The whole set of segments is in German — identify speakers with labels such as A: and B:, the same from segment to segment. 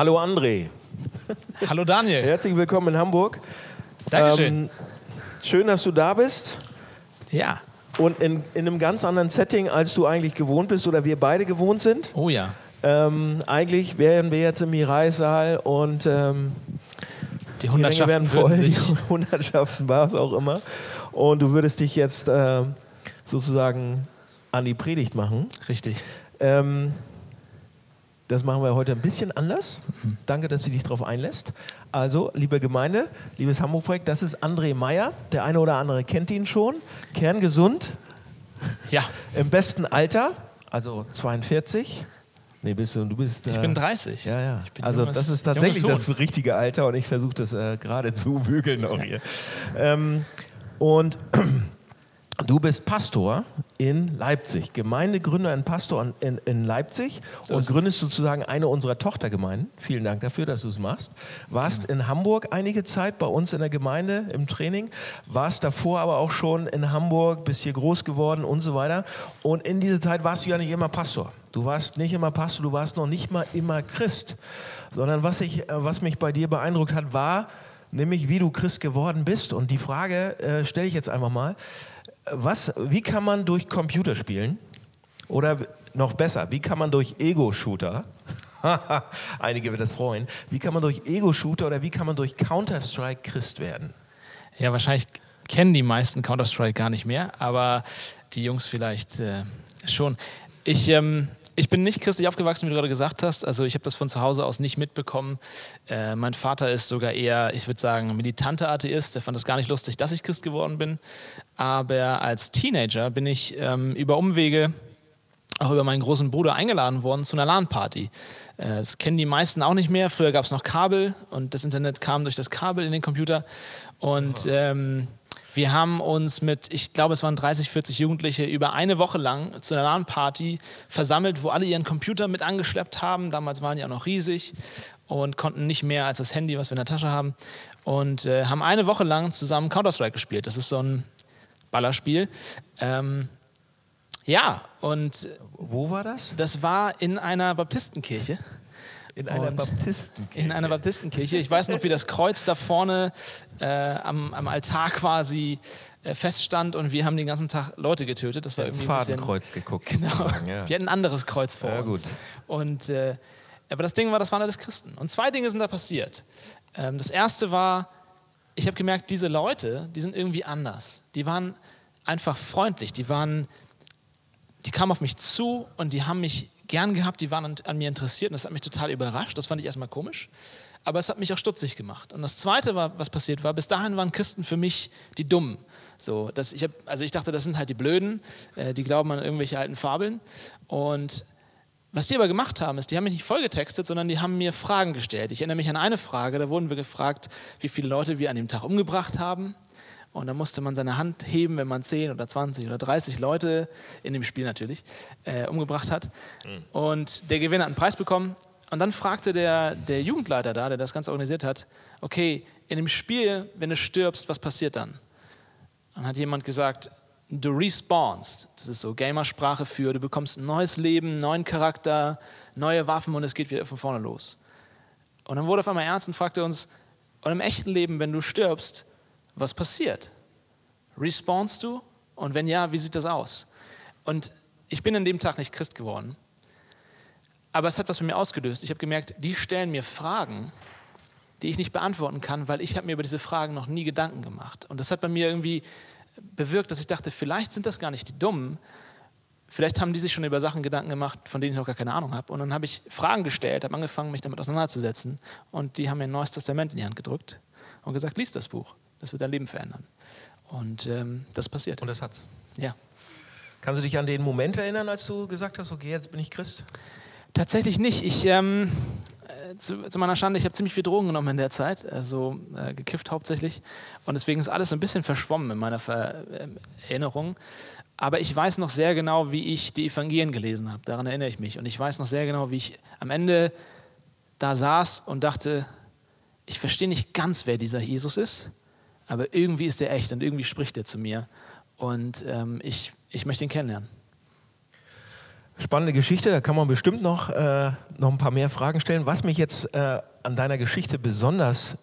A: Hallo André.
B: Hallo Daniel.
A: Herzlich willkommen in Hamburg.
B: Dankeschön.
A: Ähm, schön, dass du da bist.
B: Ja.
A: Und in, in einem ganz anderen Setting, als du eigentlich gewohnt bist oder wir beide gewohnt sind.
B: Oh ja.
A: Ähm, eigentlich wären wir jetzt im Mirai-Saal und ähm,
B: die Hundertschaften
A: werden voll,
B: sich
A: die Hundertschaften war es auch immer. Und du würdest dich jetzt äh, sozusagen an die Predigt machen.
B: Richtig.
A: Ähm, das machen wir heute ein bisschen anders. Mhm. Danke, dass du dich darauf einlässt. Also, liebe Gemeinde, liebes Hamburg-Projekt, das ist André Meyer. Der eine oder andere kennt ihn schon. Kerngesund.
B: Ja.
A: Im besten Alter, also 42. Nee, bist du, du bist.
B: Äh, ich bin 30.
A: Ja, ja. also, junges, das ist tatsächlich das richtige Alter und ich versuche das äh, gerade zu bügeln auch hier. Ähm, und Du bist Pastor in Leipzig, Gemeindegründer und Pastor in, in Leipzig so und gründest es. sozusagen eine unserer Tochtergemeinden. Vielen Dank dafür, dass du es machst. Warst genau. in Hamburg einige Zeit bei uns in der Gemeinde im Training, warst davor aber auch schon in Hamburg, bist hier groß geworden und so weiter. Und in dieser Zeit warst du ja nicht immer Pastor. Du warst nicht immer Pastor, du warst noch nicht mal immer Christ, sondern was, ich, äh, was mich bei dir beeindruckt hat, war nämlich, wie du Christ geworden bist. Und die Frage äh, stelle ich jetzt einfach mal was, wie kann man durch Computerspielen oder noch besser, wie kann man durch Ego-Shooter, einige wird das freuen, wie kann man durch Ego-Shooter oder wie kann man durch Counter-Strike Christ werden?
B: Ja, wahrscheinlich kennen die meisten Counter-Strike gar nicht mehr, aber die Jungs vielleicht äh, schon. Ich ähm, ich bin nicht christlich aufgewachsen, wie du gerade gesagt hast. Also ich habe das von zu Hause aus nicht mitbekommen. Äh, mein Vater ist sogar eher, ich würde sagen, militanter Atheist. Er fand es gar nicht lustig, dass ich Christ geworden bin. Aber als Teenager bin ich ähm, über Umwege auch über meinen großen Bruder eingeladen worden zu einer LAN-Party. Äh, das kennen die meisten auch nicht mehr. Früher gab es noch Kabel und das Internet kam durch das Kabel in den Computer. Und ähm, wir haben uns mit, ich glaube, es waren 30, 40 Jugendliche über eine Woche lang zu einer LAN-Party versammelt, wo alle ihren Computer mit angeschleppt haben. Damals waren die auch noch riesig und konnten nicht mehr als das Handy, was wir in der Tasche haben. Und äh, haben eine Woche lang zusammen Counter-Strike gespielt. Das ist so ein Ballerspiel. Ähm, ja, und.
A: Wo war das?
B: Das war in einer Baptistenkirche.
A: In einer Baptistenkirche.
B: In einer Baptistenkirche. Ich weiß noch, wie das Kreuz da vorne äh, am, am, Altar quasi äh, feststand und wir haben den ganzen Tag Leute getötet. Das war
A: irgendwie
B: ein
A: bisschen, Fadenkreuz geguckt.
B: Genau. Ja. Wir hatten ein anderes Kreuz vor ja, uns. Gut. Und äh, aber das Ding war, das waren alles Christen. Und zwei Dinge sind da passiert. Ähm, das erste war, ich habe gemerkt, diese Leute, die sind irgendwie anders. Die waren einfach freundlich. Die waren, die kamen auf mich zu und die haben mich gern gehabt, die waren an, an mir interessiert und das hat mich total überrascht. Das fand ich erstmal komisch. Aber es hat mich auch stutzig gemacht. Und das Zweite, war, was passiert war, bis dahin waren Christen für mich die Dummen. So, dass ich hab, also ich dachte, das sind halt die Blöden, äh, die glauben an irgendwelche alten Fabeln. Und was die aber gemacht haben, ist, die haben mich nicht vollgetextet, sondern die haben mir Fragen gestellt. Ich erinnere mich an eine Frage, da wurden wir gefragt, wie viele Leute wir an dem Tag umgebracht haben. Und dann musste man seine Hand heben, wenn man 10 oder 20 oder 30 Leute, in dem Spiel natürlich, äh, umgebracht hat. Mhm. Und der Gewinner hat einen Preis bekommen. Und dann fragte der, der Jugendleiter da, der das Ganze organisiert hat, okay, in dem Spiel, wenn du stirbst, was passiert dann? Dann hat jemand gesagt, du respawnst. Das ist so Gamersprache für, du bekommst ein neues Leben, neuen Charakter, neue Waffen und es geht wieder von vorne los. Und dann wurde auf einmal ernst und fragte uns, und im echten Leben, wenn du stirbst, was passiert? Respawnst du? Und wenn ja, wie sieht das aus? Und ich bin an dem Tag nicht Christ geworden. Aber es hat was bei mir ausgelöst. Ich habe gemerkt, die stellen mir Fragen, die ich nicht beantworten kann, weil ich habe mir über diese Fragen noch nie Gedanken gemacht. Und das hat bei mir irgendwie bewirkt, dass ich dachte, vielleicht sind das gar nicht die Dummen, vielleicht haben die sich schon über Sachen Gedanken gemacht, von denen ich noch gar keine Ahnung habe. Und dann habe ich Fragen gestellt, habe angefangen, mich damit auseinanderzusetzen. Und die haben mir ein neues Testament in die Hand gedrückt und gesagt, lies das Buch. Das wird dein Leben verändern. Und ähm, das passiert.
A: Und das hat's.
B: Ja.
A: Kannst du dich an den Moment erinnern, als du gesagt hast, okay, jetzt bin ich Christ?
B: Tatsächlich nicht. Ich, ähm, äh, zu, zu, meiner Schande, ich habe ziemlich viel Drogen genommen in der Zeit, also äh, gekifft hauptsächlich. Und deswegen ist alles ein bisschen verschwommen in meiner Ver äh, Erinnerung. Aber ich weiß noch sehr genau, wie ich die Evangelien gelesen habe. Daran erinnere ich mich. Und ich weiß noch sehr genau, wie ich am Ende da saß und dachte, ich verstehe nicht ganz, wer dieser Jesus ist aber irgendwie ist er echt und irgendwie spricht er zu mir und ähm, ich, ich möchte ihn kennenlernen.
A: Spannende Geschichte, da kann man bestimmt noch, äh, noch ein paar mehr Fragen stellen. Was mich jetzt äh, an deiner Geschichte besonders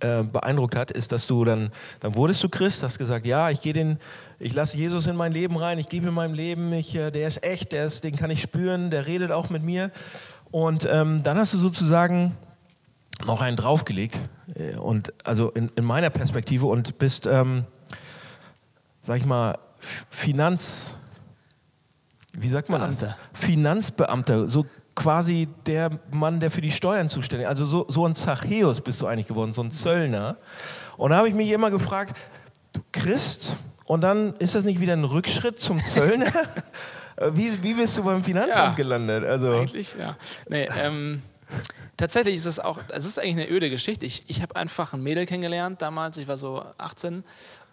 A: äh, beeindruckt hat, ist, dass du dann, dann wurdest du Christ, hast gesagt, ja, ich gehe den, ich lasse Jesus in mein Leben rein, ich gebe ihm mein Leben, ich, äh, der ist echt, der ist, den kann ich spüren, der redet auch mit mir. Und ähm, dann hast du sozusagen noch einen draufgelegt, äh, und also in, in meiner Perspektive und bist, ähm, sag ich mal, Finanz wie sagt man Beamter. das? Finanzbeamter, so quasi der Mann, der für die Steuern zuständig ist. Also so, so ein Zachäus bist du eigentlich geworden, so ein Zöllner. Und da habe ich mich immer gefragt, du Christ, und dann ist das nicht wieder ein Rückschritt zum Zöllner? wie, wie bist du beim Finanzamt ja, gelandet?
B: Also eigentlich, ja. Nee, ähm, tatsächlich ist es auch, es ist eigentlich eine öde Geschichte. Ich, ich habe einfach ein Mädel kennengelernt damals, ich war so 18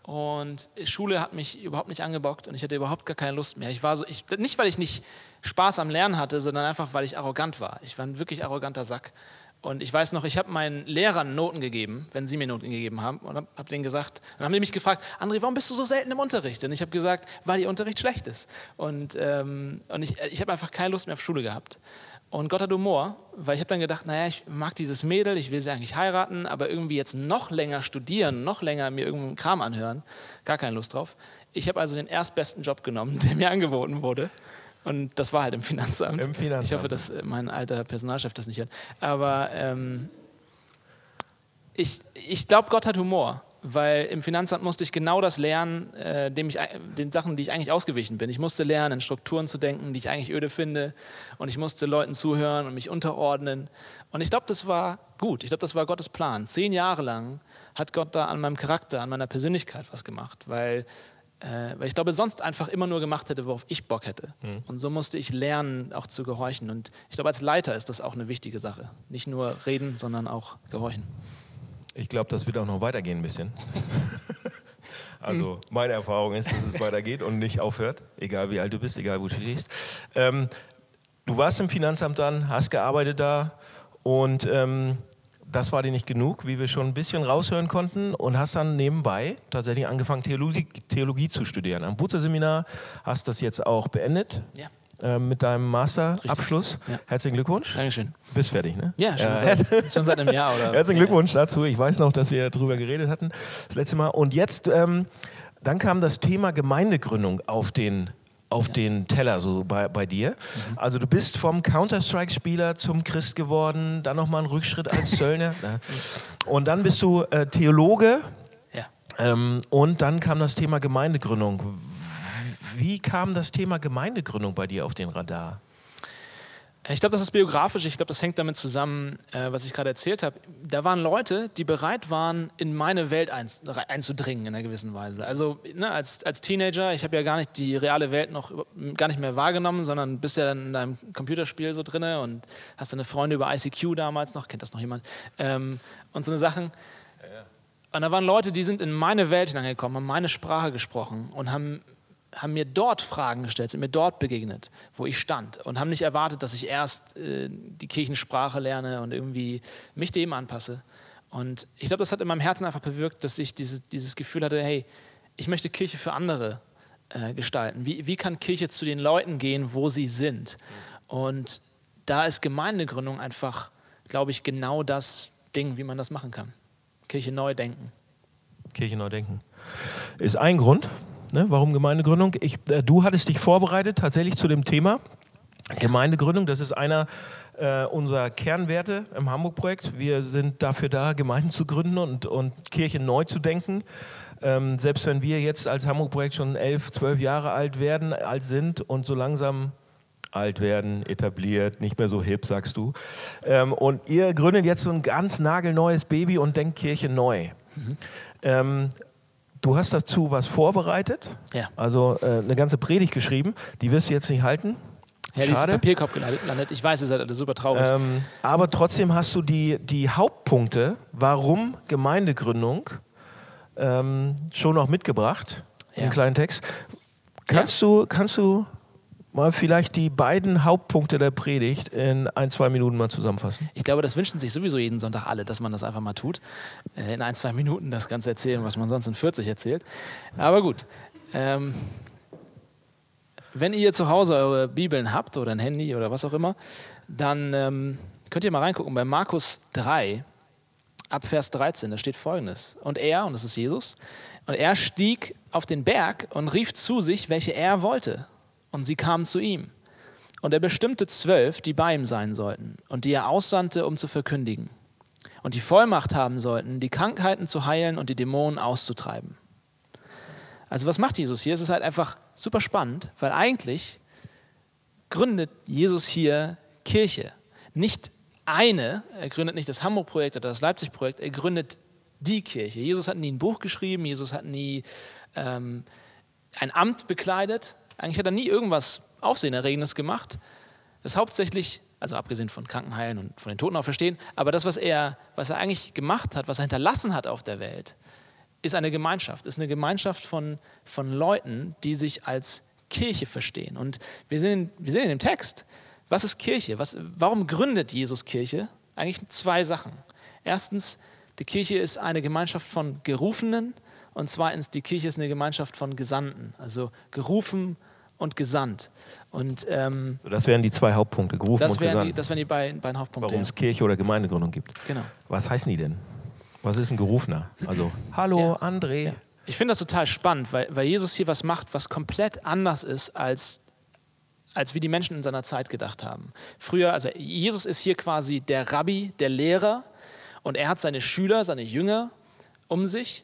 B: und Schule hat mich überhaupt nicht angebockt und ich hatte überhaupt gar keine Lust mehr. Ich war so, ich, nicht weil ich nicht Spaß am Lernen hatte, sondern einfach weil ich arrogant war. Ich war ein wirklich arroganter Sack. Und ich weiß noch, ich habe meinen Lehrern Noten gegeben, wenn sie mir Noten gegeben haben, und habe hab denen gesagt, dann haben die mich gefragt, André, warum bist du so selten im Unterricht? Und ich habe gesagt, weil ihr Unterricht schlecht ist. Und, ähm, und ich, ich habe einfach keine Lust mehr auf Schule gehabt. Und Gott hat Humor, weil ich habe dann gedacht, naja, ich mag dieses Mädel, ich will sie eigentlich heiraten, aber irgendwie jetzt noch länger studieren, noch länger mir irgendeinen Kram anhören, gar keine Lust drauf. Ich habe also den erstbesten Job genommen, der mir angeboten wurde. Und das war halt im Finanzamt. Im Finanzamt. Ich hoffe, dass äh, mein alter Personalchef das nicht hört. Aber ähm, ich, ich glaube, Gott hat Humor weil im Finanzamt musste ich genau das lernen, äh, dem ich, den Sachen, die ich eigentlich ausgewichen bin. Ich musste lernen, in Strukturen zu denken, die ich eigentlich öde finde. Und ich musste Leuten zuhören und mich unterordnen. Und ich glaube, das war gut. Ich glaube, das war Gottes Plan. Zehn Jahre lang hat Gott da an meinem Charakter, an meiner Persönlichkeit was gemacht, weil, äh, weil ich glaube, sonst einfach immer nur gemacht hätte, worauf ich Bock hätte. Mhm. Und so musste ich lernen, auch zu gehorchen. Und ich glaube, als Leiter ist das auch eine wichtige Sache. Nicht nur reden, sondern auch gehorchen.
A: Ich glaube, das wird auch noch weitergehen ein bisschen. also meine Erfahrung ist, dass es weitergeht und nicht aufhört, egal wie alt du bist, egal wo du stehst. Ähm, du warst im Finanzamt dann, hast gearbeitet da und ähm, das war dir nicht genug, wie wir schon ein bisschen raushören konnten und hast dann nebenbei tatsächlich angefangen, Theologie, Theologie zu studieren. Am Butzer-Seminar hast das jetzt auch beendet. Ja. Äh, mit deinem Masterabschluss. Ja. Herzlichen Glückwunsch.
B: Dankeschön.
A: Bist fertig, ne?
B: Ja, schon, äh, seit, schon seit einem Jahr. Oder?
A: Herzlichen Glückwunsch dazu. Ich weiß noch, dass wir darüber geredet hatten das letzte Mal. Und jetzt, ähm, dann kam das Thema Gemeindegründung auf den auf ja. den Teller so bei, bei dir. Mhm. Also du bist vom Counter-Strike-Spieler zum Christ geworden, dann nochmal ein Rückschritt als Zöllner. Ne? und dann bist du äh, Theologe ja. ähm, und dann kam das Thema Gemeindegründung. Wie kam das Thema Gemeindegründung bei dir auf den Radar?
B: Ich glaube, das ist biografisch. Ich glaube, das hängt damit zusammen, äh, was ich gerade erzählt habe. Da waren Leute, die bereit waren, in meine Welt einzudringen in einer gewissen Weise. Also ne, als, als Teenager, ich habe ja gar nicht die reale Welt noch gar nicht mehr wahrgenommen, sondern bist ja dann in deinem Computerspiel so drin und hast deine Freunde über ICQ damals noch, kennt das noch jemand? Ähm, und so eine Sachen. Und da waren Leute, die sind in meine Welt hineingekommen, haben meine Sprache gesprochen und haben haben mir dort Fragen gestellt, sind mir dort begegnet, wo ich stand und haben nicht erwartet, dass ich erst äh, die Kirchensprache lerne und irgendwie mich dem anpasse. Und ich glaube, das hat in meinem Herzen einfach bewirkt, dass ich diese, dieses Gefühl hatte, hey, ich möchte Kirche für andere äh, gestalten. Wie, wie kann Kirche zu den Leuten gehen, wo sie sind? Und da ist Gemeindegründung einfach, glaube ich, genau das Ding, wie man das machen kann. Kirche neu denken.
A: Kirche neu denken. Ist ein Grund, Ne? Warum Gemeindegründung? Ich, äh, du hattest dich vorbereitet tatsächlich zu dem Thema. Gemeindegründung, das ist einer äh, unserer Kernwerte im Hamburg-Projekt. Wir sind dafür da, Gemeinden zu gründen und, und Kirchen neu zu denken. Ähm, selbst wenn wir jetzt als Hamburg-Projekt schon elf, zwölf Jahre alt werden, alt sind und so langsam alt werden, etabliert, nicht mehr so hip, sagst du. Ähm, und ihr gründet jetzt so ein ganz nagelneues Baby und denkt Kirche neu. Mhm. Ähm, Du hast dazu was vorbereitet, ja. also äh, eine ganze Predigt geschrieben, die wirst du jetzt nicht halten.
B: Ja, die ist im Papierkorb gelandet. Ich weiß, ihr seid alle super traurig. Ähm,
A: aber trotzdem hast du die, die Hauptpunkte, warum Gemeindegründung, ähm, schon noch mitgebracht, ja. im kleinen Text. Kannst, ja. du, kannst du mal vielleicht die beiden Hauptpunkte der Predigt in ein, zwei Minuten mal zusammenfassen?
B: Ich glaube, das wünschen sich sowieso jeden Sonntag alle, dass man das einfach mal tut. Äh, in ein, zwei Minuten das Ganze erzählen, was man sonst in 40 erzählt. Aber gut. Ähm, wenn ihr zu Hause eure Bibeln habt oder ein Handy oder was auch immer, dann ähm, könnt ihr mal reingucken bei Markus 3, ab Vers 13, da steht folgendes. Und er, und das ist Jesus, und er stieg auf den Berg und rief zu sich, welche er wollte. Und sie kamen zu ihm. Und er bestimmte zwölf, die bei ihm sein sollten und die er aussandte, um zu verkündigen. Und die Vollmacht haben sollten, die Krankheiten zu heilen und die Dämonen auszutreiben. Also was macht Jesus hier? Es ist halt einfach super spannend, weil eigentlich gründet Jesus hier Kirche. Nicht eine, er gründet nicht das Hamburg-Projekt oder das Leipzig-Projekt, er gründet die Kirche. Jesus hat nie ein Buch geschrieben, Jesus hat nie ähm, ein Amt bekleidet. Eigentlich hat er nie irgendwas Aufsehenerregendes gemacht. Das hauptsächlich, also abgesehen von Krankenheilen und von den Toten auch verstehen, aber das, was er, was er eigentlich gemacht hat, was er hinterlassen hat auf der Welt, ist eine Gemeinschaft, ist eine Gemeinschaft von, von Leuten, die sich als Kirche verstehen. Und wir sehen, wir sehen in dem Text, was ist Kirche? Was, warum gründet Jesus Kirche? Eigentlich zwei Sachen. Erstens, die Kirche ist eine Gemeinschaft von Gerufenen und zweitens, die Kirche ist eine Gemeinschaft von Gesandten, also gerufen und gesandt. Und, ähm,
A: das wären die zwei Hauptpunkte, gerufen
B: das
A: und gesandt.
B: Die, das wären die beiden, beiden Hauptpunkte.
A: Warum es Kirche oder Gemeindegründung gibt.
B: Genau.
A: Was heißen die denn? Was ist ein Gerufener? Also, hallo ja. André. Ja.
B: Ich finde das total spannend, weil, weil Jesus hier was macht, was komplett anders ist als als wie die Menschen in seiner Zeit gedacht haben. Früher, also Jesus ist hier quasi der Rabbi, der Lehrer und er hat seine Schüler, seine Jünger um sich.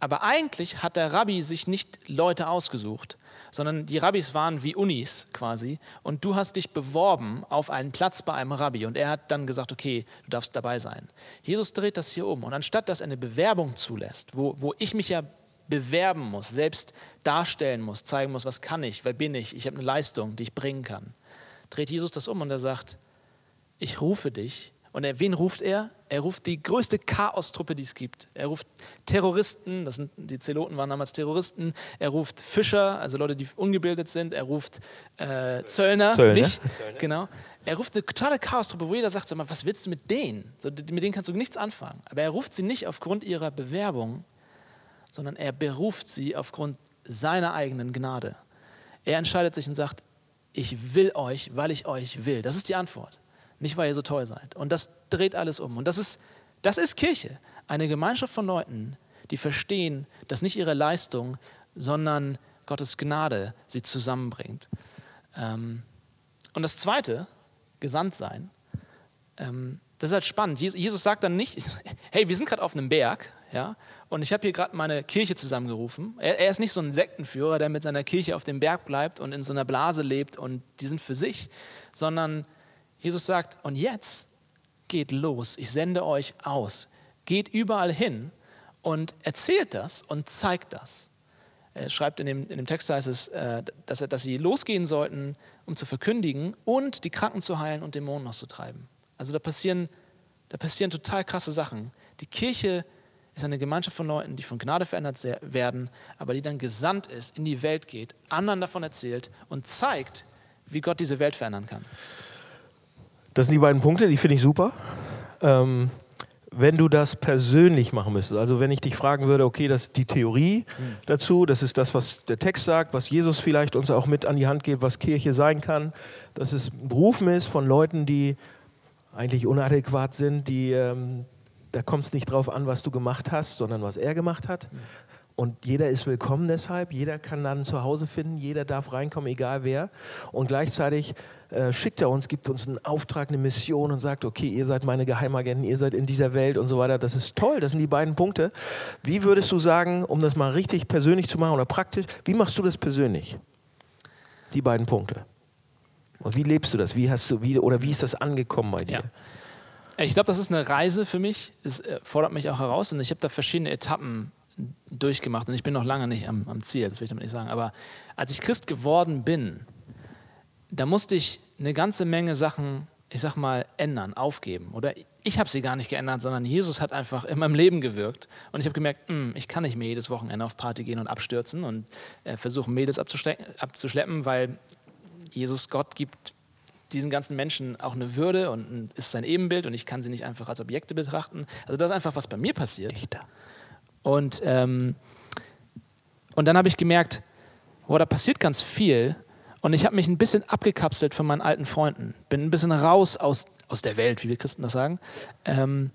B: Aber eigentlich hat der Rabbi sich nicht Leute ausgesucht, sondern die Rabbis waren wie Unis quasi und du hast dich beworben auf einen Platz bei einem Rabbi und er hat dann gesagt, okay, du darfst dabei sein. Jesus dreht das hier um und anstatt dass er eine Bewerbung zulässt, wo, wo ich mich ja bewerben muss, selbst darstellen muss, zeigen muss, was kann ich, wer bin ich, ich habe eine Leistung, die ich bringen kann, dreht Jesus das um und er sagt, ich rufe dich. Und er, wen ruft er? Er ruft die größte Chaostruppe, die es gibt. Er ruft Terroristen, das sind, die Zeloten waren damals Terroristen. Er ruft Fischer, also Leute, die ungebildet sind. Er ruft äh, Zöllner, Zöllner, mich. Zöllner. Genau. Er ruft eine totale Chaostruppe, wo jeder sagt, sag mal, was willst du mit denen? So, mit denen kannst du nichts anfangen. Aber er ruft sie nicht aufgrund ihrer Bewerbung, sondern er beruft sie aufgrund seiner eigenen Gnade. Er entscheidet sich und sagt, ich will euch, weil ich euch will. Das ist die Antwort. Nicht, weil ihr so toll seid. Und das dreht alles um. Und das ist, das ist Kirche. Eine Gemeinschaft von Leuten, die verstehen, dass nicht ihre Leistung, sondern Gottes Gnade sie zusammenbringt. Ähm, und das Zweite, gesandt sein, ähm, das ist halt spannend. Jesus sagt dann nicht, hey, wir sind gerade auf einem Berg, ja, und ich habe hier gerade meine Kirche zusammengerufen. Er, er, ist nicht so ein Sektenführer, der mit seiner Kirche auf dem Berg bleibt und in so einer Blase lebt und die sind für sich, sondern Jesus sagt, und jetzt geht los, ich sende euch aus. Geht überall hin und erzählt das und zeigt das. Er schreibt in dem, in dem Text, heißt es, äh, dass, dass sie losgehen sollten, um zu verkündigen und die Kranken zu heilen und Dämonen auszutreiben. Also da passieren, da passieren total krasse Sachen. Die Kirche ist eine Gemeinschaft von Leuten, die von Gnade verändert werden, aber die dann gesandt ist, in die Welt geht, anderen davon erzählt und zeigt, wie Gott diese Welt verändern kann.
A: Das sind die beiden Punkte, die finde ich super. Ähm, wenn du das persönlich machen müsstest, also wenn ich dich fragen würde, okay, das ist die Theorie mhm. dazu, das ist das, was der Text sagt, was Jesus vielleicht uns auch mit an die Hand gibt, was Kirche sein kann, dass es Berufen ist von Leuten, die eigentlich unadäquat sind, die ähm, da kommt es nicht drauf an, was du gemacht hast, sondern was er gemacht hat. Und jeder ist willkommen deshalb, jeder kann dann zu Hause finden, jeder darf reinkommen, egal wer. Und gleichzeitig äh, schickt er uns, gibt uns einen Auftrag, eine Mission und sagt, okay, ihr seid meine Geheimagenten, ihr seid in dieser Welt und so weiter. Das ist toll, das sind die beiden Punkte. Wie würdest du sagen, um das mal richtig persönlich zu machen oder praktisch, wie machst du das persönlich? Die beiden Punkte. Und wie lebst du das? Wie hast du, wie, oder wie ist das angekommen bei dir? Ja.
B: Ich glaube, das ist eine Reise für mich. Es äh, fordert mich auch heraus und ich habe da verschiedene Etappen durchgemacht und ich bin noch lange nicht am, am, Ziel, das will ich damit nicht sagen. Aber als ich Christ geworden bin, da musste ich eine ganze Menge Sachen, ich sag mal, ändern, aufgeben. Oder ich habe sie gar nicht geändert, sondern Jesus hat einfach in meinem Leben gewirkt. Und ich habe gemerkt, mh, hm, ich kann nicht mehr jedes Wochenende auf Party gehen und abstürzen und äh, versuchen, Mädels abzuschleppen, weil Jesus, Gott gibt diesen ganzen Menschen auch eine Würde und ist sein Ebenbild und ich kann sie nicht einfach als Objekte betrachten. Also das ist einfach, was bei mir passiert. Echter. Und, ähm, und dann habe ich gemerkt, oh, da passiert ganz viel Und ich habe mich ein bisschen abgekapselt von meinen alten Freunden, bin ein bisschen raus aus, aus der Welt, wie wir Christen das sagen. Ähm,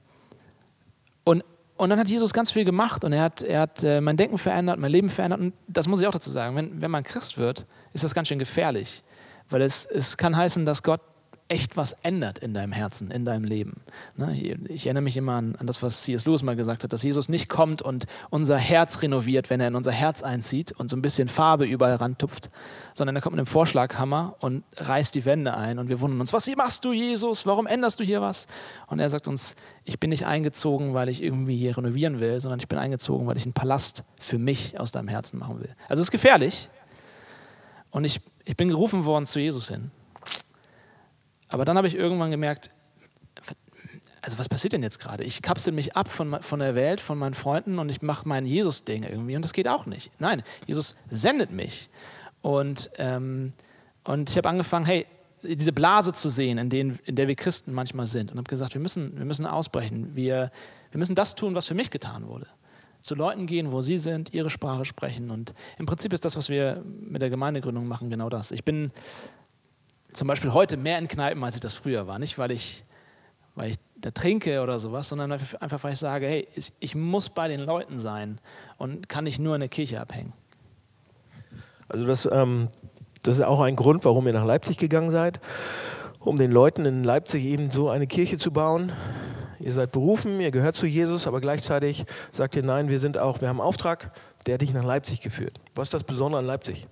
B: und, und dann hat Jesus ganz viel gemacht und er hat, er hat äh, mein Denken verändert, mein Leben verändert. Und das muss ich auch dazu sagen, wenn, wenn man Christ wird, ist das ganz schön gefährlich. Weil es, es kann heißen, dass Gott echt was ändert in deinem Herzen, in deinem Leben. Ne? Ich erinnere mich immer an, das, was C.S. Lewis mal gesagt hat, dass Jesus nicht kommt und unser Herz renoviert, wenn er in unser Herz einzieht und so ein bisschen Farbe überall rantupft, sondern er kommt mit einem Vorschlaghammer und reißt die Wände ein und wir wundern uns, was machst du, Jesus? Warum änderst du hier was? Und er sagt uns, ich bin nicht eingezogen, weil ich irgendwie hier renovieren will, sondern ich bin eingezogen, weil ich einen Palast für mich aus deinem Herzen machen will. Also es ist gefährlich. Und ich, ich bin gerufen worden zu Jesus hin. Aber dann habe ich irgendwann gemerkt, also was passiert denn jetzt gerade? Ich kapsel mich ab von, von der Welt, von meinen Freunden und ich mache mein Jesus-Ding irgendwie und das geht auch nicht. Nein, Jesus sendet mich. Und, ähm, und ich habe angefangen, hey, diese Blase zu sehen, in, denen, in der wir Christen manchmal sind und habe gesagt, wir müssen, wir müssen ausbrechen. Wir, wir müssen das tun, was für mich getan wurde. Zu Leuten gehen, wo sie sind, ihre Sprache sprechen. Und im Prinzip ist das, was wir mit der Gemeindegründung machen, genau das. Ich bin zum Beispiel heute mehr in Kneipen, als ich das früher war. Nicht, weil ich, weil ich da trinke oder sowas, sondern einfach, weil ich sage, hey, ich muss bei den Leuten sein und kann nicht nur in der Kirche abhängen.
A: Also das, ähm, das ist auch ein Grund, warum ihr nach Leipzig gegangen seid, um den Leuten in Leipzig eben so eine Kirche zu bauen. Ihr seid berufen, ihr gehört zu Jesus, aber gleichzeitig sagt ihr, nein, wir sind auch, wir haben einen Auftrag, der hat dich nach Leipzig geführt. Was ist das Besondere an Leipzig?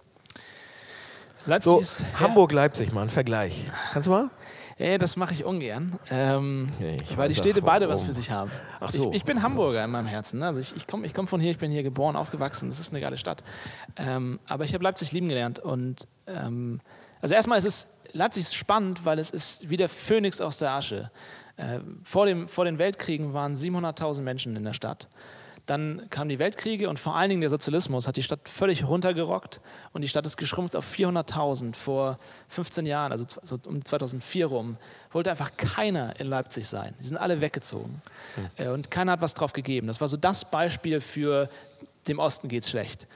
A: Leipzig so, ist, Hamburg-Leipzig mal, ein Vergleich. Kannst du mal?
B: Ja, das mache ich ungern, ähm, ich weil die Städte beide was für sich haben. Ach so, ich, ich bin Hamburger in meinem Herzen. Ne? Also ich, ich komme ich komm von hier, ich bin hier geboren, aufgewachsen. Das ist eine geile Stadt. Ähm, aber ich habe Leipzig lieben gelernt. Und ähm, also erstmal ist es Leipzig ist spannend, weil es ist wie der Phönix aus der Asche. Äh, vor, dem, vor den Weltkriegen waren 700.000 Menschen in der Stadt. Dann kamen die Weltkriege und vor allen Dingen der Sozialismus hat die Stadt völlig runtergerockt und die Stadt ist geschrumpft auf 400.000 vor 15 Jahren, also so um 2004 rum. Wollte einfach keiner in Leipzig sein. Die sind alle weggezogen mhm. und keiner hat was drauf gegeben. Das war so das Beispiel für dem Osten geht's schlecht.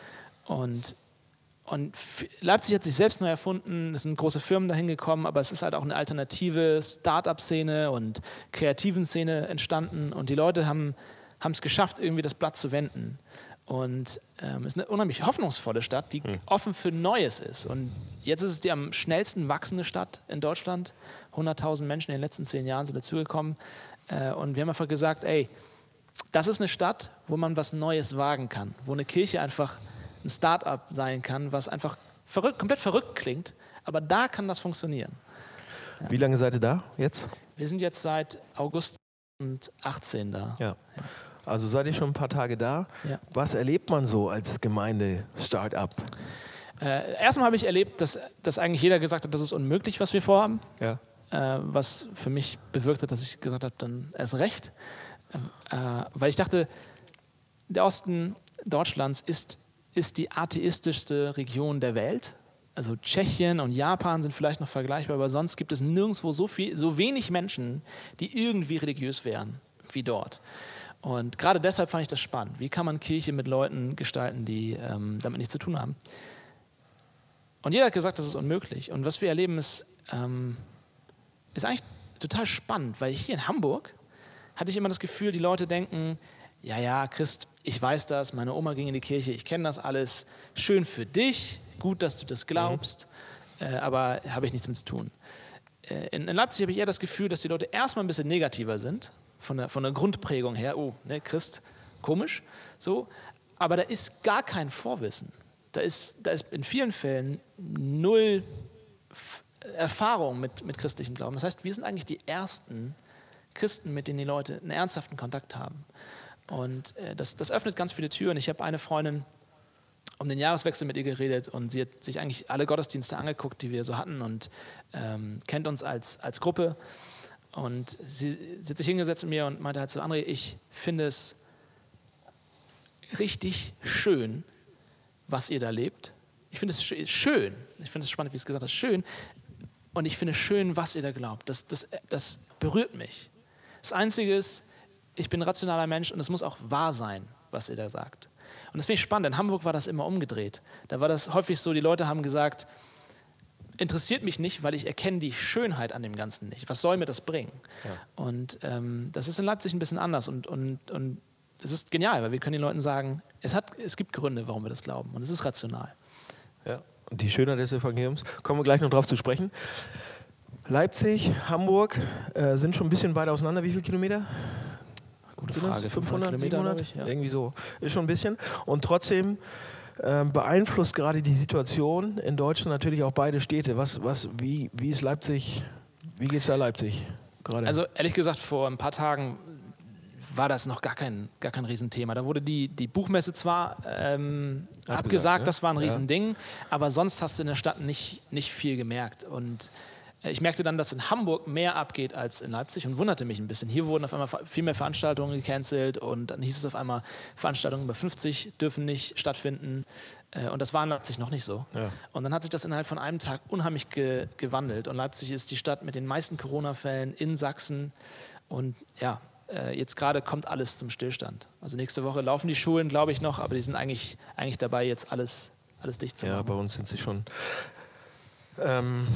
B: Und und Leipzig hat sich selbst neu erfunden, es sind große Firmen dahin gekommen, aber es ist halt auch eine alternative Start-up-Szene und kreativen Szene entstanden und die Leute haben haben es geschafft, irgendwie das Blatt zu wenden. Und ähm, es ist eine unheimlich hoffnungsvolle Stadt, die mhm. offen für Neues ist. Und jetzt ist es die am schnellsten wachsende Stadt in Deutschland. 100.000 Menschen in den letzten zehn Jahren sind dazugekommen. Äh, und wir haben einfach gesagt, ey, das ist eine Stadt, wo man was Neues wagen kann, wo eine Kirche einfach ein Start-up sein kann, was einfach verrückt, komplett verrückt klingt. Aber da kann das funktionieren.
A: Ja. Wie lange seid ihr da jetzt?
B: Wir sind jetzt seit August 2018 da.
A: Ja. Also seid ihr schon ein paar Tage da. Ja. Was erlebt man so als Gemeinde-Startup?
B: Äh, erstmal habe ich erlebt, dass, dass eigentlich jeder gesagt hat, das ist unmöglich, was wir vorhaben. Ja. Äh, was für mich bewirkt hat, dass ich gesagt habe, dann erst recht. Äh, weil ich dachte, der Osten Deutschlands ist, ist die atheistischste Region der Welt. Also Tschechien und Japan sind vielleicht noch vergleichbar, aber sonst gibt es nirgendwo so, viel, so wenig Menschen, die irgendwie religiös wären wie dort. Und gerade deshalb fand ich das spannend. Wie kann man Kirche mit Leuten gestalten, die ähm, damit nichts zu tun haben? Und jeder hat gesagt, das ist unmöglich. Und was wir erleben, ist, ähm, ist eigentlich total spannend, weil hier in Hamburg hatte ich immer das Gefühl, die Leute denken, ja, ja, Christ, ich weiß das, meine Oma ging in die Kirche, ich kenne das alles, schön für dich, gut, dass du das glaubst, mhm. äh, aber habe ich nichts mit zu tun. Äh, in, in Leipzig habe ich eher das Gefühl, dass die Leute erstmal ein bisschen negativer sind von der, von der Grundprägung her, oh, ne, Christ, komisch, so, aber da ist gar kein Vorwissen. Da ist, da ist in vielen Fällen null Erfahrung mit, mit christlichem Glauben. Das heißt, wir sind eigentlich die ersten Christen, mit denen die Leute einen ernsthaften Kontakt haben. Und äh, das, das öffnet ganz viele Türen. Ich habe eine Freundin um den Jahreswechsel mit ihr geredet und sie hat sich eigentlich alle Gottesdienste angeguckt, die wir so hatten und ähm, kennt uns als, als Gruppe. Und sie, sie hat sich hingesetzt mit mir und meinte halt so, André, ich finde es richtig schön, was ihr da lebt. Ich finde es schön, ich finde es spannend, wie es gesagt hat, schön. Und ich finde es schön, was ihr da glaubt. Das, das, das berührt mich. Das Einzige ist, ich bin ein rationaler Mensch und es muss auch wahr sein, was ihr da sagt. Und das finde ich spannend. In Hamburg war das immer umgedreht. Da war das häufig so, die Leute haben gesagt, interessiert mich nicht, weil ich erkenne die Schönheit an dem Ganzen nicht. Was soll mir das bringen? Ja. Und ähm, das ist in Leipzig ein bisschen anders und, und, und es ist genial, weil wir können den Leuten sagen, es, hat, es gibt Gründe, warum wir das glauben und es ist rational.
A: Ja, und die Schönheit des Evangeliums, kommen wir gleich noch drauf zu sprechen. Leipzig, Hamburg äh, sind schon ein bisschen weiter auseinander. Wie viele Kilometer?
B: Gute Frage.
A: 500, 500 700? Ich, ja. Irgendwie so. Ist schon ein bisschen. Und trotzdem äh, beeinflusst gerade die Situation in Deutschland natürlich auch beide Städte. Was, was, wie, wie ist Leipzig, wie geht es da Leipzig gerade?
B: Also ehrlich gesagt, vor ein paar Tagen war das noch gar kein, gar kein Riesenthema. Da wurde die, die Buchmesse zwar ähm, abgesagt, abgesagt ne? das war ein Riesending, ja. aber sonst hast du in der Stadt nicht, nicht viel gemerkt. Und ich merkte dann, dass in Hamburg mehr abgeht als in Leipzig und wunderte mich ein bisschen. Hier wurden auf einmal viel mehr Veranstaltungen gecancelt und dann hieß es auf einmal, Veranstaltungen über 50 dürfen nicht stattfinden. Äh, und das war in Leipzig noch nicht so. Ja. Und dann hat sich das innerhalb von einem Tag unheimlich ge gewandelt. Und Leipzig ist die Stadt mit den meisten Corona-Fällen in Sachsen. Und ja, äh, jetzt gerade kommt alles zum Stillstand. Also nächste Woche laufen die Schulen, glaube ich, noch, aber die sind eigentlich, eigentlich dabei, jetzt alles, alles dicht zu machen.
A: Ja, bei uns sind sie schon ähm,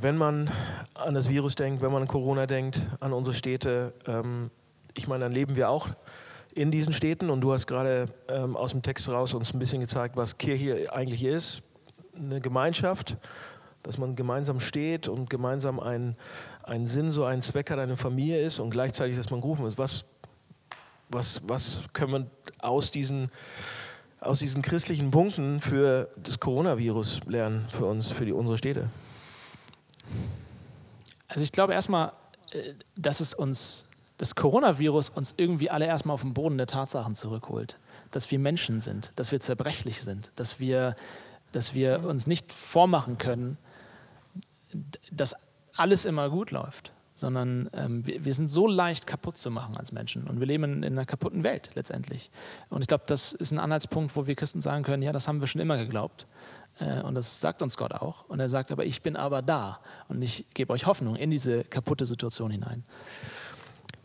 A: wenn man an das Virus denkt, wenn man an Corona denkt, an unsere Städte, ähm, ich meine, dann leben wir auch in diesen Städten und du hast gerade ähm, aus dem Text raus uns ein bisschen gezeigt, was Kirche eigentlich ist. Eine Gemeinschaft, dass man gemeinsam steht und gemeinsam einen, einen Sinn, so einen Zweck hat, eine Familie ist und gleichzeitig, dass man gerufen ist. Was, was, was können wir aus diesen aus diesen christlichen Punkten für das Coronavirus lernen, für uns, für die, unsere Städte?
B: Also ich glaube erstmal, äh, dass es uns, das Coronavirus uns irgendwie alle erstmal auf den Boden der Tatsachen zurückholt. Dass wir Menschen sind, dass wir zerbrechlich sind, dass wir, dass wir uns nicht vormachen können, dass alles immer gut läuft sondern ähm, wir, wir, sind so leicht kaputt zu machen als Menschen und wir leben in, in einer kaputten Welt letztendlich. Und ich glaube, das ist ein Anhaltspunkt, wo wir Christen sagen können, ja, das haben wir schon immer geglaubt. Äh, und das sagt uns Gott auch. Und er sagt aber, ich bin aber da und ich gebe euch Hoffnung in diese kaputte Situation hinein.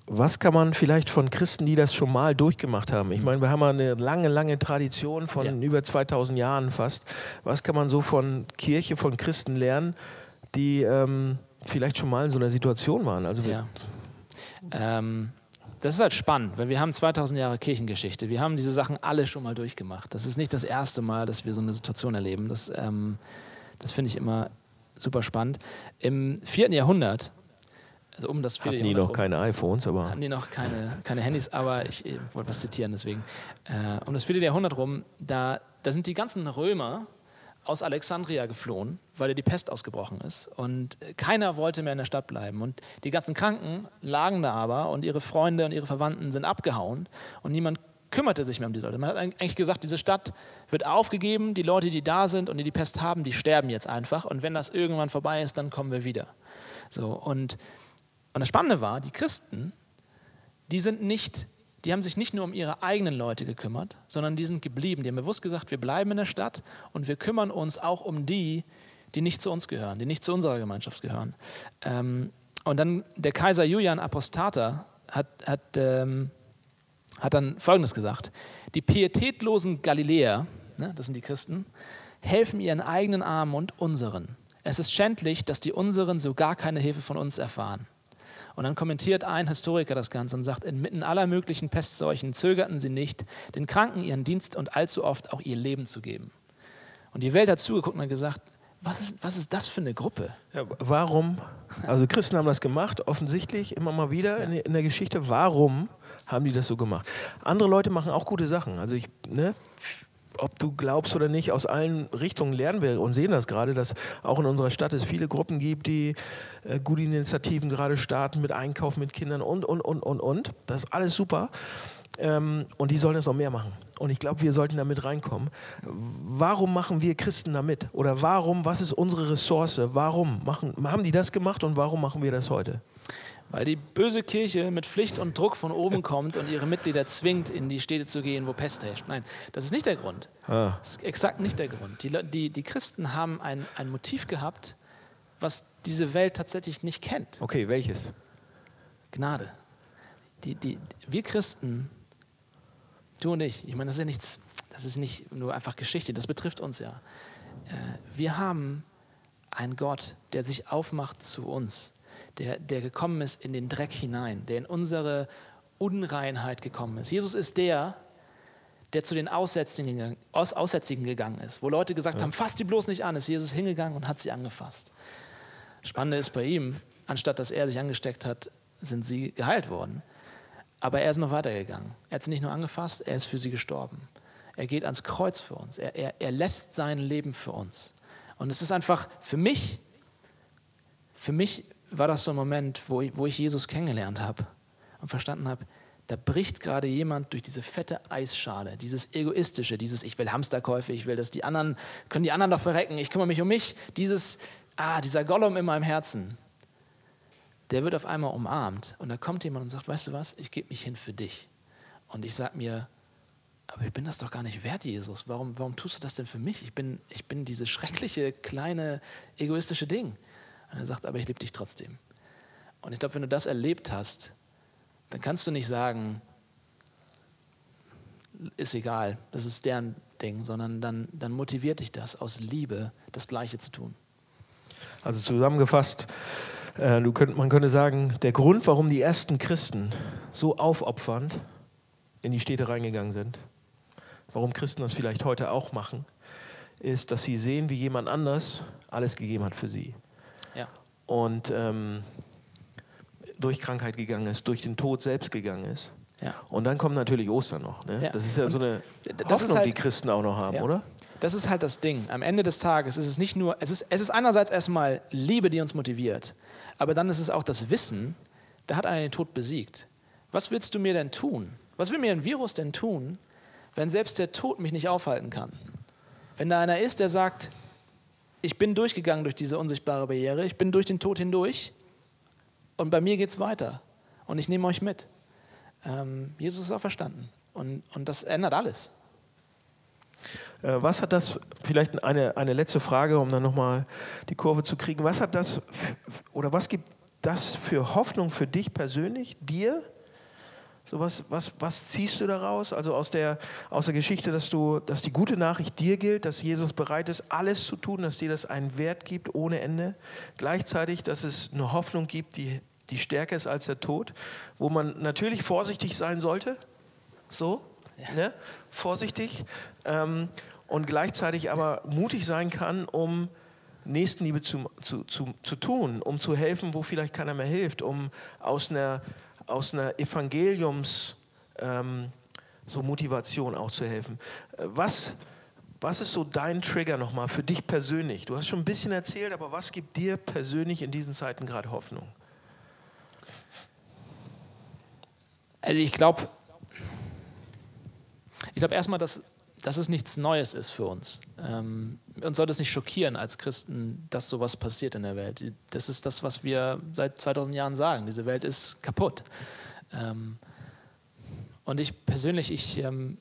A: Was kann man vielleicht von Christen, die das schon mal durchgemacht haben? Ich meine, wir haben eine lange, lange Tradition von ja. über 2000 Jahren fast. Was kann man so von Kirche, von Christen lernen, die ähm, vielleicht schon mal in so einer Situation waren. Also
B: ja. Ähm, das ist halt spannend, weil wir haben 2000 Jahre Kirchengeschichte. Wir haben diese Sachen alle schon mal durchgemacht. Das ist nicht das erste Mal, dass wir so eine Situation erleben. Das, ähm, das finde ich immer super spannend. Im vierten Jahrhundert, also um das
A: vierte Hatten die noch rum, keine iPhones, aber.
B: Hatten die noch keine, keine Handys, aber ich, ich wollte was zitieren deswegen. Äh, um das vierte Jahrhundert rum, da, da sind die ganzen Römer aus Alexandria geflohen, weil die Pest ausgebrochen ist. Und keiner wollte mehr in der Stadt bleiben. Und die ganzen Kranken lagen da aber und ihre Freunde und ihre Verwandten sind abgehauen und niemand kümmerte sich mehr um die Leute. Man hat eigentlich gesagt, diese Stadt wird aufgegeben, die Leute, die da sind und die die Pest haben, die sterben jetzt einfach. Und wenn das irgendwann vorbei ist, dann kommen wir wieder. So, und, und das Spannende war, die Christen, die sind nicht die haben sich nicht nur um ihre eigenen Leute gekümmert, sondern die sind geblieben. Die haben bewusst gesagt, wir bleiben in der Stadt und wir kümmern uns auch um die, die nicht zu uns gehören, die nicht zu unserer Gemeinschaft gehören. Ähm, und dann der Kaiser Julian Apostata hat, hat, ähm, hat dann Folgendes gesagt. Die pietätlosen Galiläer, ne, das sind die Christen, helfen ihren eigenen Armen und unseren. Es ist schändlich, dass die unseren so gar keine Hilfe von uns erfahren. Und dann kommentiert ein Historiker das Ganze und sagt, inmitten aller möglichen Pestseuchen zögerten sie nicht, den Kranken ihren Dienst und allzu oft auch ihr Leben zu geben. Und die Welt hat zugeguckt und gesagt, was ist, was ist das für eine Gruppe?
A: Ja, warum? Also Christen haben das gemacht, offensichtlich immer mal wieder in, in, der Geschichte. Warum haben die das so gemacht? Andere Leute machen auch gute Sachen. Also ich, ne, ob du glaubst oder nicht, aus allen Richtungen lernen wir und sehen das gerade, dass auch in unserer Stadt es viele Gruppen gibt, die äh, gute Initiativen gerade starten mit Einkauf mit Kindern und, und, und, und, und. Das ist alles super. Ähm, und die sollen das noch mehr machen. Und ich glaube, wir sollten damit reinkommen. Warum machen wir Christen damit? Oder warum, was ist unsere Ressource? Warum machen, haben die das gemacht und warum machen wir das heute?
B: Weil die böse Kirche mit Pflicht und Druck von oben kommt und ihre Mitglieder zwingt, in die Städte zu gehen, wo Pest herrscht. Nein, das ist nicht der Grund. Ah. Das ist exakt nicht der Grund. Die, die, die Christen haben ein, ein Motiv gehabt, was diese Welt tatsächlich nicht kennt.
A: Okay, welches?
B: Gnade. Die, die, wir Christen, du und ich, ich meine, das ist ja nichts, das ist nicht nur einfach Geschichte, das betrifft uns ja. Äh, wir haben ein Gott, der sich aufmacht zu uns, der, der gekommen ist in den Dreck hinein, der in unsere Unreinheit gekommen ist. Jesus ist der, der zu den Aussätzigen, Aus, Aussätzigen gegangen ist, wo Leute gesagt ja. haben, fass die bloß nicht an, ist Jesus hingegangen und hat sie angefasst. Spannende ist bei ihm, anstatt dass er sich angesteckt hat, sind sie geheilt worden. Aber er ist noch weitergegangen. Er hat sie nicht nur angefasst, er ist für sie gestorben. Er geht ans Kreuz für uns. Er, er, er lässt sein Leben für uns. Und es ist einfach für mich, für mich war das so ein Moment, wo ich, wo ich Jesus kennengelernt habe und verstanden habe, da bricht gerade jemand durch diese fette Eisschale, dieses egoistische, dieses ich will Hamsterkäufe, ich will, dass die anderen, können die anderen doch verrecken, ich kümmere mich um mich, dieses, ah, dieser Gollum in meinem Herzen, der wird auf einmal umarmt und da kommt jemand und sagt, weißt du was, ich gebe mich hin für dich. Und ich sage mir, aber ich bin das doch gar nicht wert, Jesus. Warum, warum tust du das denn für mich? Ich bin, ich bin dieses schreckliche, kleine, egoistische Ding. Und er sagt, aber ich liebe dich trotzdem. Und ich glaube, wenn du das erlebt hast, dann kannst du nicht sagen, ist egal, das ist deren Ding, sondern dann, dann motiviert dich das aus Liebe, das Gleiche zu tun.
A: Also zusammengefasst, äh, könnt, man könnte sagen, der Grund, warum die ersten Christen so aufopfernd in die Städte reingegangen sind, warum Christen das vielleicht heute auch machen, ist, dass sie sehen, wie jemand anders alles gegeben hat für sie. Und ähm, durch Krankheit gegangen ist, durch den Tod selbst gegangen ist. Ja. Und dann kommt natürlich Ostern noch. Ne? Ja. Das ist ja Und so eine Hoffnung, halt, die Christen auch noch haben, ja. oder?
B: Das ist halt das Ding. Am Ende des Tages ist es nicht nur, es ist, es ist einerseits erstmal Liebe, die uns motiviert, aber dann ist es auch das Wissen, da hat einer den Tod besiegt. Was willst du mir denn tun? Was will mir ein Virus denn tun, wenn selbst der Tod mich nicht aufhalten kann? Wenn da einer ist, der sagt, ich bin durchgegangen durch diese unsichtbare Barriere, ich bin durch den Tod hindurch und bei mir geht es weiter und ich nehme euch mit. Ähm, Jesus ist auch verstanden und, und das ändert alles.
A: Äh, was hat das, vielleicht eine, eine letzte Frage, um dann nochmal die Kurve zu kriegen, was hat das oder was gibt das für Hoffnung für dich persönlich, dir? So was, was, was ziehst du daraus? Also aus der, aus der Geschichte, dass, du, dass die gute Nachricht dir gilt, dass Jesus bereit ist, alles zu tun, dass dir das einen Wert gibt ohne Ende. Gleichzeitig, dass es eine Hoffnung gibt, die, die stärker ist als der Tod, wo man natürlich vorsichtig sein sollte. So, ja. ne? vorsichtig. Ähm, und gleichzeitig aber mutig sein kann, um Nächstenliebe zu, zu, zu, zu tun, um zu helfen, wo vielleicht keiner mehr hilft, um aus einer aus einer Evangeliums ähm, so auch zu helfen. Äh, was, was ist so dein Trigger nochmal für dich persönlich? Du hast schon ein bisschen erzählt, aber was gibt dir persönlich in diesen Zeiten gerade Hoffnung?
B: Also ich glaube, ich glaube erstmal, dass, dass es nichts Neues ist für uns. Ähm, uns sollte es nicht schockieren als Christen, dass sowas passiert in der Welt. Das ist das, was wir seit 2000 Jahren sagen. Diese Welt ist kaputt. Ähm, und ich persönlich, ich, ähm,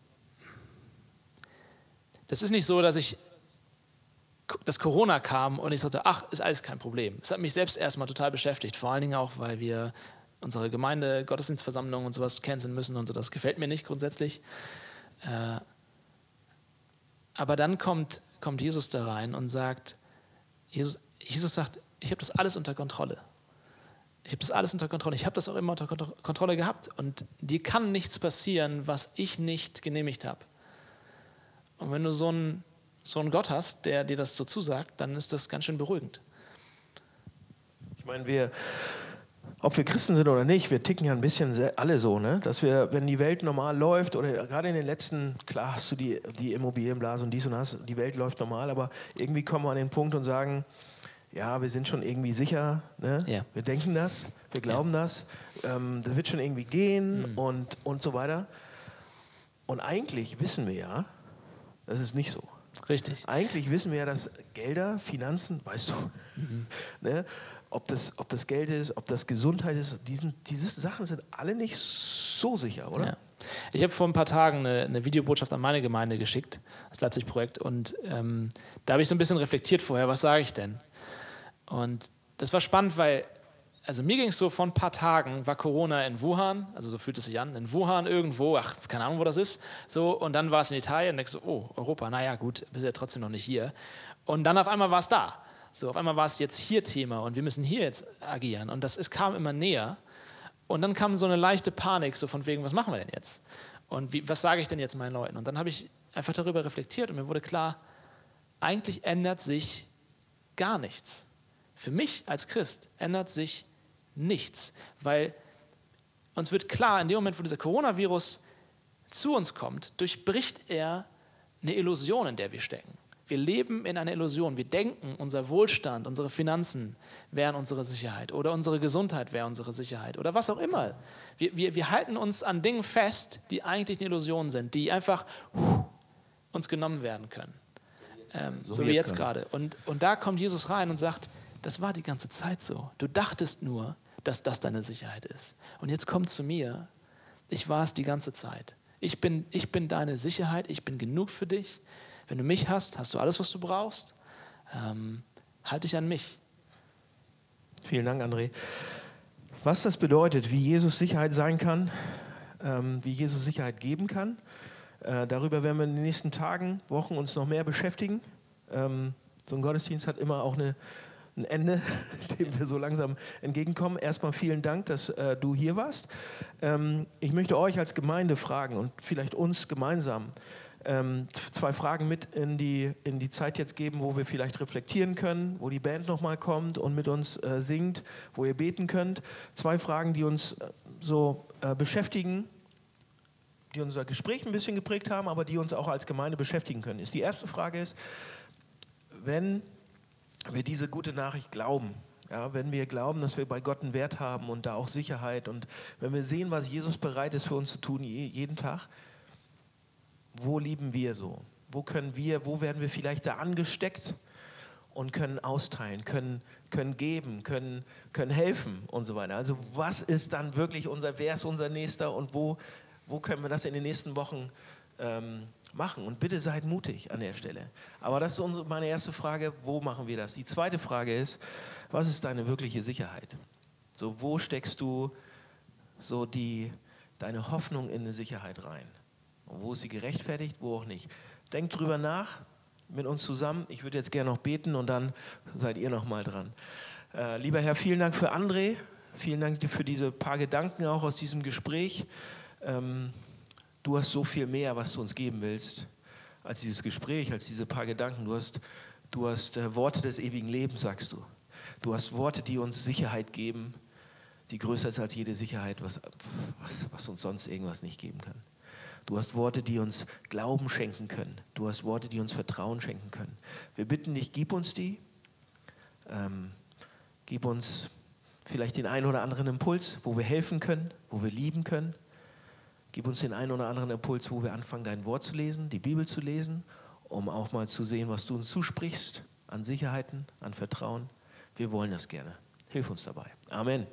B: das ist nicht so, dass ich, dass Corona kam und ich sagte, ach, ist alles kein Problem. Es hat mich selbst erstmal total beschäftigt, vor allen Dingen auch, weil wir unsere Gemeinde, Gottesdienstversammlungen und sowas canceln müssen und so. Das gefällt mir nicht grundsätzlich. Äh, aber dann kommt, kommt Jesus da rein und sagt, Jesus, Jesus sagt, ich habe das alles unter Kontrolle. Ich habe das alles unter Kontrolle. Ich habe das auch immer unter Kontrolle gehabt. Und dir kann nichts passieren, was ich nicht genehmigt habe. Und wenn du so einen, so einen Gott hast, der dir das so zusagt, dann ist das ganz schön beruhigend.
A: Ich meine, wir, ob wir Christen sind oder nicht, wir ticken ja ein bisschen alle so, ne? dass wir, wenn die Welt normal läuft, oder gerade in den letzten, klar hast du die, die Immobilienblase und dies und das, die Welt läuft normal, aber irgendwie kommen wir an den Punkt und sagen, ja, wir sind schon irgendwie sicher, ne? ja. wir denken das, wir glauben ja. das, ähm, das wird schon irgendwie gehen mhm. und, und so weiter. Und eigentlich wissen wir ja, das ist nicht so.
B: Richtig.
A: Eigentlich wissen wir ja, dass Gelder, Finanzen, weißt du, mhm. ne? Ob, das, ob das Geld ist, ob das Gesundheit ist, diesen, diese Sachen sind alle nicht so sicher, oder? Ja.
B: Ich habe vor ein paar Tagen eine, eine, Videobotschaft an meine Gemeinde geschickt, das Leipzig-Projekt, und ähm, da habe ich so ein bisschen reflektiert vorher, was sage ich denn? Und das war spannend, weil, also mir ging es so, vor ein paar Tagen war Corona in Wuhan, also so fühlt es sich an, in Wuhan irgendwo, ach, keine Ahnung, wo das ist, so, und dann war es in Italien und ich so, oh, Europa, naja, gut, bist ja trotzdem noch nicht hier. Und dann auf einmal war es da. So, auf einmal war es jetzt hier Thema und wir müssen hier jetzt agieren. Und das ist, kam immer näher. Und dann kam so eine leichte Panik, so von wegen, was machen wir denn jetzt? Und wie, was sage ich denn jetzt meinen Leuten? Und dann habe ich einfach darüber reflektiert und mir wurde klar, eigentlich ändert sich gar nichts. Für mich als Christ ändert sich nichts, weil uns wird klar, in dem Moment, wo dieser Coronavirus zu uns kommt, durchbricht er eine Illusion, in der wir stecken. Wir leben in einer Illusion. Wir denken, unser Wohlstand, unsere Finanzen wären unsere Sicherheit oder unsere Gesundheit wäre unsere Sicherheit oder was auch immer. Wir, wir, wir halten uns an Dingen fest, die eigentlich eine Illusion sind, die einfach uns genommen werden können. Ähm, so, so, wie jetzt, jetzt gerade. Und, und da kommt Jesus rein und sagt, das war die ganze Zeit so. Du dachtest nur, dass das deine Sicherheit ist. Und jetzt komm zu mir. Ich war es die ganze Zeit. Ich bin, ich bin deine Sicherheit. Ich bin genug für dich. Wenn du mich hast, hast du alles, was du brauchst. Ähm, halt dich an mich.
A: Vielen Dank, André. Was das bedeutet, wie Jesus Sicherheit sein kann, ähm, wie Jesus Sicherheit geben kann, äh, darüber werden wir in den nächsten Tagen, Wochen uns noch mehr beschäftigen. Ähm, so ein Gottesdienst hat immer auch eine, ein Ende, dem wir so langsam entgegenkommen. Erstmal vielen Dank, dass äh, du hier warst. Ähm, ich möchte euch als Gemeinde fragen und vielleicht uns gemeinsam, ähm, zwei Fragen mit in die, in die Zeit jetzt geben, wo wir vielleicht reflektieren können, wo die Band nochmal kommt und mit uns äh, singt, wo ihr beten könnt. Zwei Fragen, die uns äh, so äh, beschäftigen, die unser Gespräch ein bisschen geprägt haben, aber die uns auch als Gemeinde beschäftigen können. Ist die erste Frage ist, wenn wir diese gute Nachricht glauben, ja, wenn wir glauben, dass wir bei Gott einen Wert haben und da auch Sicherheit und wenn wir sehen, was Jesus bereit ist für uns zu tun jeden Tag, wo lieben wir so? Wo können wir, wo werden wir vielleicht da angesteckt und können austeilen, können, können geben, können, können helfen und so weiter. Also was ist dann wirklich unser, wer ist unser Nächster und wo, wo können wir das in den nächsten Wochen ähm, machen? Und bitte seid mutig an der Stelle. Aber das ist unsere, meine erste Frage, wo machen wir das? Die zweite Frage ist, was ist deine wirkliche Sicherheit? So, wo steckst du so die, deine Hoffnung in eine Sicherheit rein? Und wo ist sie gerechtfertigt, wo auch nicht. Denkt drüber nach mit uns zusammen. Ich würde jetzt gerne noch beten und dann seid ihr noch mal dran. Äh, lieber Herr, vielen Dank für André. Vielen Dank für diese paar Gedanken auch aus diesem Gespräch. Ähm, du hast so viel mehr, was du uns geben willst, als dieses Gespräch, als diese paar Gedanken. Du hast, du hast äh, Worte des ewigen Lebens, sagst du. Du hast Worte, die uns Sicherheit geben, die größer ist als jede Sicherheit, was, was, was uns sonst irgendwas nicht geben kann. Du hast Worte, die uns Glauben schenken können. Du hast Worte, die uns Vertrauen schenken können. Wir bitten dich, gib uns die. Ähm, gib uns vielleicht den einen oder anderen Impuls, wo wir helfen können, wo wir lieben können. Gib uns den einen oder anderen Impuls, wo wir anfangen, dein Wort zu lesen, die Bibel zu lesen, um auch mal zu sehen, was du uns zusprichst an Sicherheiten, an Vertrauen. Wir wollen das gerne. Hilf uns dabei. Amen.